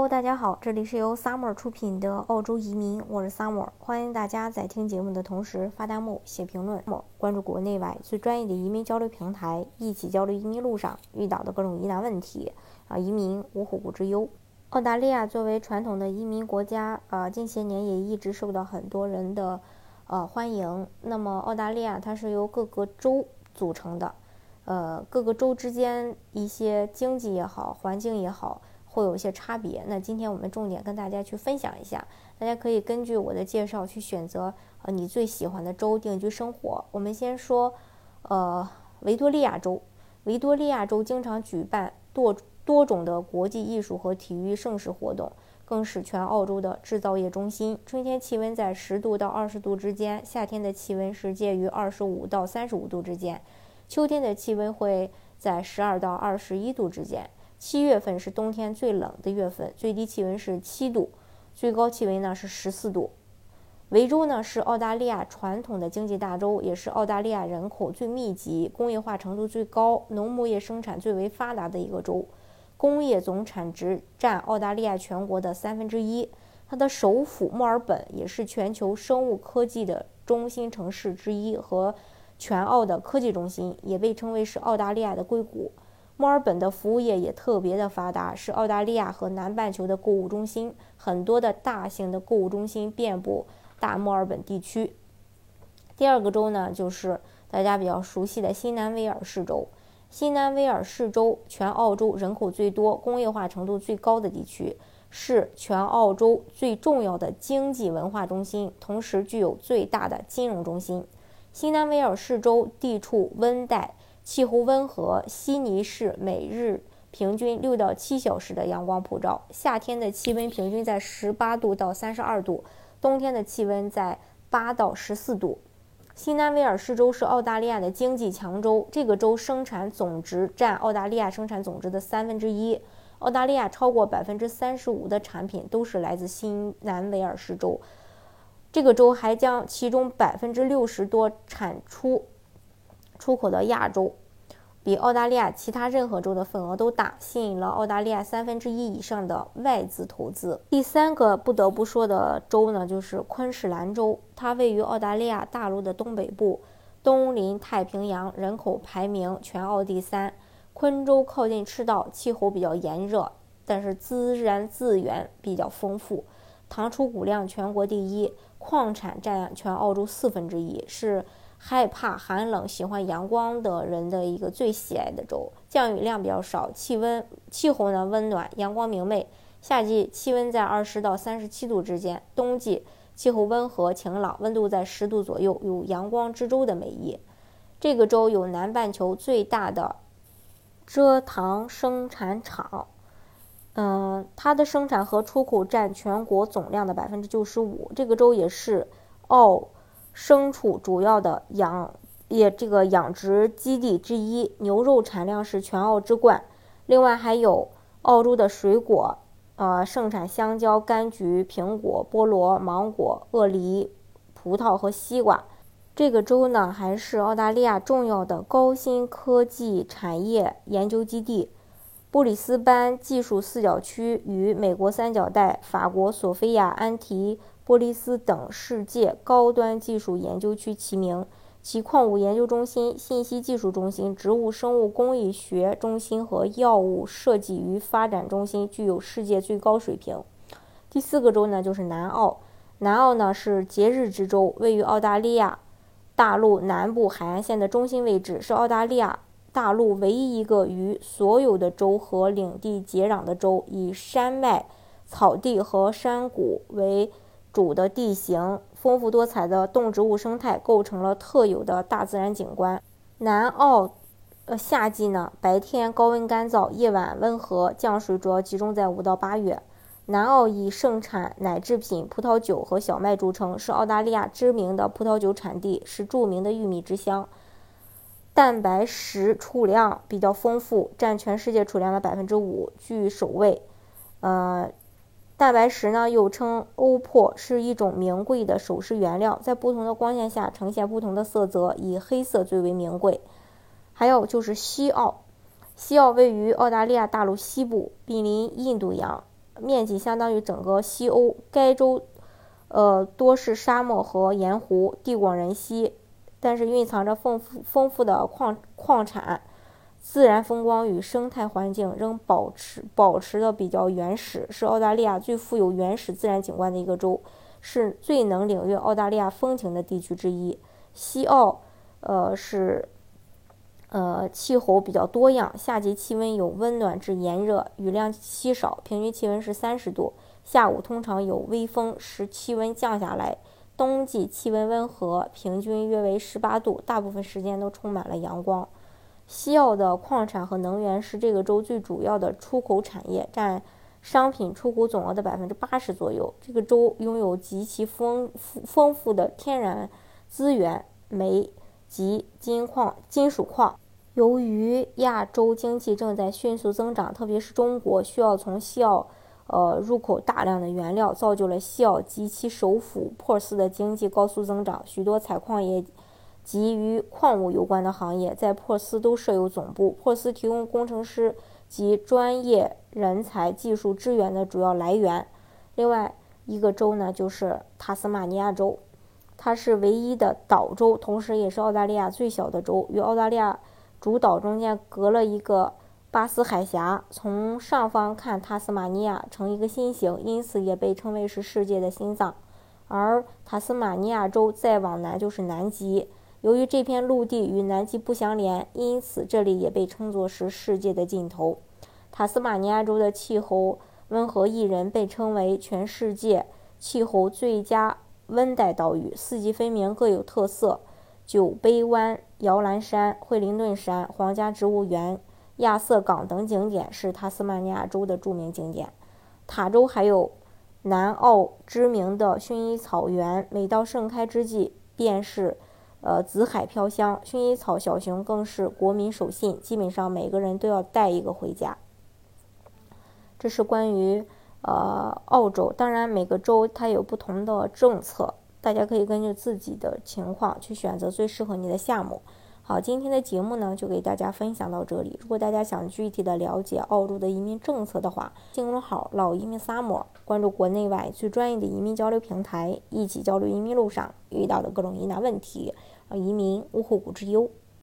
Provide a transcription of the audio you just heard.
Hello，大家好，这里是由 Summer 出品的澳洲移民，我是 Summer，欢迎大家在听节目的同时发弹幕、写评论，关注国内外最专业的移民交流平台，一起交流移民路上遇到的各种疑难问题啊，移民无后顾之忧。澳大利亚作为传统的移民国家，啊，近些年也一直受到很多人的呃欢迎。那么澳大利亚它是由各个州组成的，呃，各个州之间一些经济也好，环境也好。会有一些差别。那今天我们重点跟大家去分享一下，大家可以根据我的介绍去选择呃你最喜欢的州定居生活。我们先说，呃，维多利亚州。维多利亚州经常举办多多种的国际艺术和体育盛事活动，更是全澳洲的制造业中心。春天气温在十度到二十度之间，夏天的气温是介于二十五到三十五度之间，秋天的气温会在十二到二十一度之间。七月份是冬天最冷的月份，最低气温是七度，最高气温呢是十四度。维州呢是澳大利亚传统的经济大州，也是澳大利亚人口最密集、工业化程度最高、农牧业生产最为发达的一个州，工业总产值占澳大利亚全国的三分之一。它的首府墨尔本也是全球生物科技的中心城市之一和全澳的科技中心，也被称为是澳大利亚的硅谷。墨尔本的服务业也特别的发达，是澳大利亚和南半球的购物中心，很多的大型的购物中心遍布大墨尔本地区。第二个州呢，就是大家比较熟悉的新南威尔士州。新南威尔士州全澳洲人口最多、工业化程度最高的地区，是全澳洲最重要的经济文化中心，同时具有最大的金融中心。新南威尔士州地处温带。气候温和，悉尼市每日平均六到七小时的阳光普照，夏天的气温平均在十八度到三十二度，冬天的气温在八到十四度。新南威尔士州是澳大利亚的经济强州，这个州生产总值占澳大利亚生产总值的三分之一。澳大利亚超过百分之三十五的产品都是来自新南威尔士州，这个州还将其中百分之六十多产出。出口到亚洲，比澳大利亚其他任何州的份额都大，吸引了澳大利亚三分之一以上的外资投资。第三个不得不说的州呢，就是昆士兰州，它位于澳大利亚大陆的东北部，东临太平洋，人口排名全澳第三。昆州靠近赤道，气候比较炎热，但是自然资源比较丰富，糖出谷量全国第一，矿产占全澳洲四分之一，是。害怕寒冷、喜欢阳光的人的一个最喜爱的州，降雨量比较少，气温气候呢温暖，阳光明媚。夏季气温在二十到三十七度之间，冬季气候温和晴朗，温度在十度左右，有阳光之州的美誉。这个州有南半球最大的蔗糖生产厂，嗯，它的生产和出口占全国总量的百分之九十五。这个州也是澳。牲畜主要的养也这个养殖基地之一，牛肉产量是全澳之冠。另外还有澳洲的水果，呃，盛产香蕉、柑橘、苹果、菠萝、芒果、鳄梨、葡萄和西瓜。这个州呢，还是澳大利亚重要的高新科技产业研究基地。布里斯班技术四角区与美国三角带、法国索菲亚、安提。波利斯等世界高端技术研究区齐名，其矿物研究中心、信息技术中心、植物生物工艺学中心和药物设计与发展中心具有世界最高水平。第四个州呢，就是南澳。南澳呢是节日之州，位于澳大利亚大陆南部海岸线的中心位置，是澳大利亚大陆唯一一个与所有的州和领地接壤的州，以山脉、草地和山谷为。主的地形丰富多彩的动植物生态构成了特有的大自然景观。南澳，呃，夏季呢，白天高温干燥，夜晚温和，降水主要集中在五到八月。南澳以盛产奶制品、葡萄酒和小麦著称，是澳大利亚知名的葡萄酒产地，是著名的玉米之乡。蛋白石储量比较丰富，占全世界储量的百分之五，居首位。呃。蛋白石呢，又称欧珀，是一种名贵的首饰原料，在不同的光线下呈现不同的色泽，以黑色最为名贵。还有就是西澳，西澳位于澳大利亚大陆西部，濒临印度洋，面积相当于整个西欧。该州，呃，多是沙漠和盐湖，地广人稀，但是蕴藏着丰富丰富的矿矿产，自然风光与生态环境仍保持保持的比较原始，是澳大利亚最富有原始自然景观的一个州，是最能领略澳大利亚风情的地区之一。西澳，呃，是。呃，气候比较多样，夏季气温有温暖至炎热，雨量稀少，平均气温是三十度。下午通常有微风，使气温降下来。冬季气温温和，平均约为十八度，大部分时间都充满了阳光。西澳的矿产和能源是这个州最主要的出口产业，占商品出口总额的百分之八十左右。这个州拥有极其丰富丰富的天然资源，煤。及金矿、金属矿。由于亚洲经济正在迅速增长，特别是中国需要从西澳，呃，入口大量的原料，造就了西澳及其首府珀斯的经济高速增长。许多采矿业及与矿物有关的行业在珀斯都设有总部。珀斯提供工程师及专业人才、技术支援的主要来源。另外一个州呢，就是塔斯马尼亚州。它是唯一的岛州，同时也是澳大利亚最小的州。与澳大利亚主岛中间隔了一个巴斯海峡，从上方看，塔斯马尼亚呈一个心形，因此也被称为是世界的心脏。而塔斯马尼亚州再往南就是南极，由于这片陆地与南极不相连，因此这里也被称作是世界的尽头。塔斯马尼亚州的气候温和宜人，被称为全世界气候最佳。温带岛屿四季分明，各有特色。酒杯湾、摇篮山、惠灵顿山、皇家植物园、亚瑟港等景点是塔斯马尼亚州的著名景点。塔州还有南澳知名的薰衣草园，每到盛开之际，便是呃紫海飘香。薰衣草小熊更是国民守信，基本上每个人都要带一个回家。这是关于。呃，澳洲当然每个州它有不同的政策，大家可以根据自己的情况去选择最适合你的项目。好，今天的节目呢就给大家分享到这里。如果大家想具体的了解澳洲的移民政策的话，公众号“老移民 summer”，关注国内外最专业的移民交流平台，一起交流移民路上遇到的各种疑难问题，让移民无后顾之忧。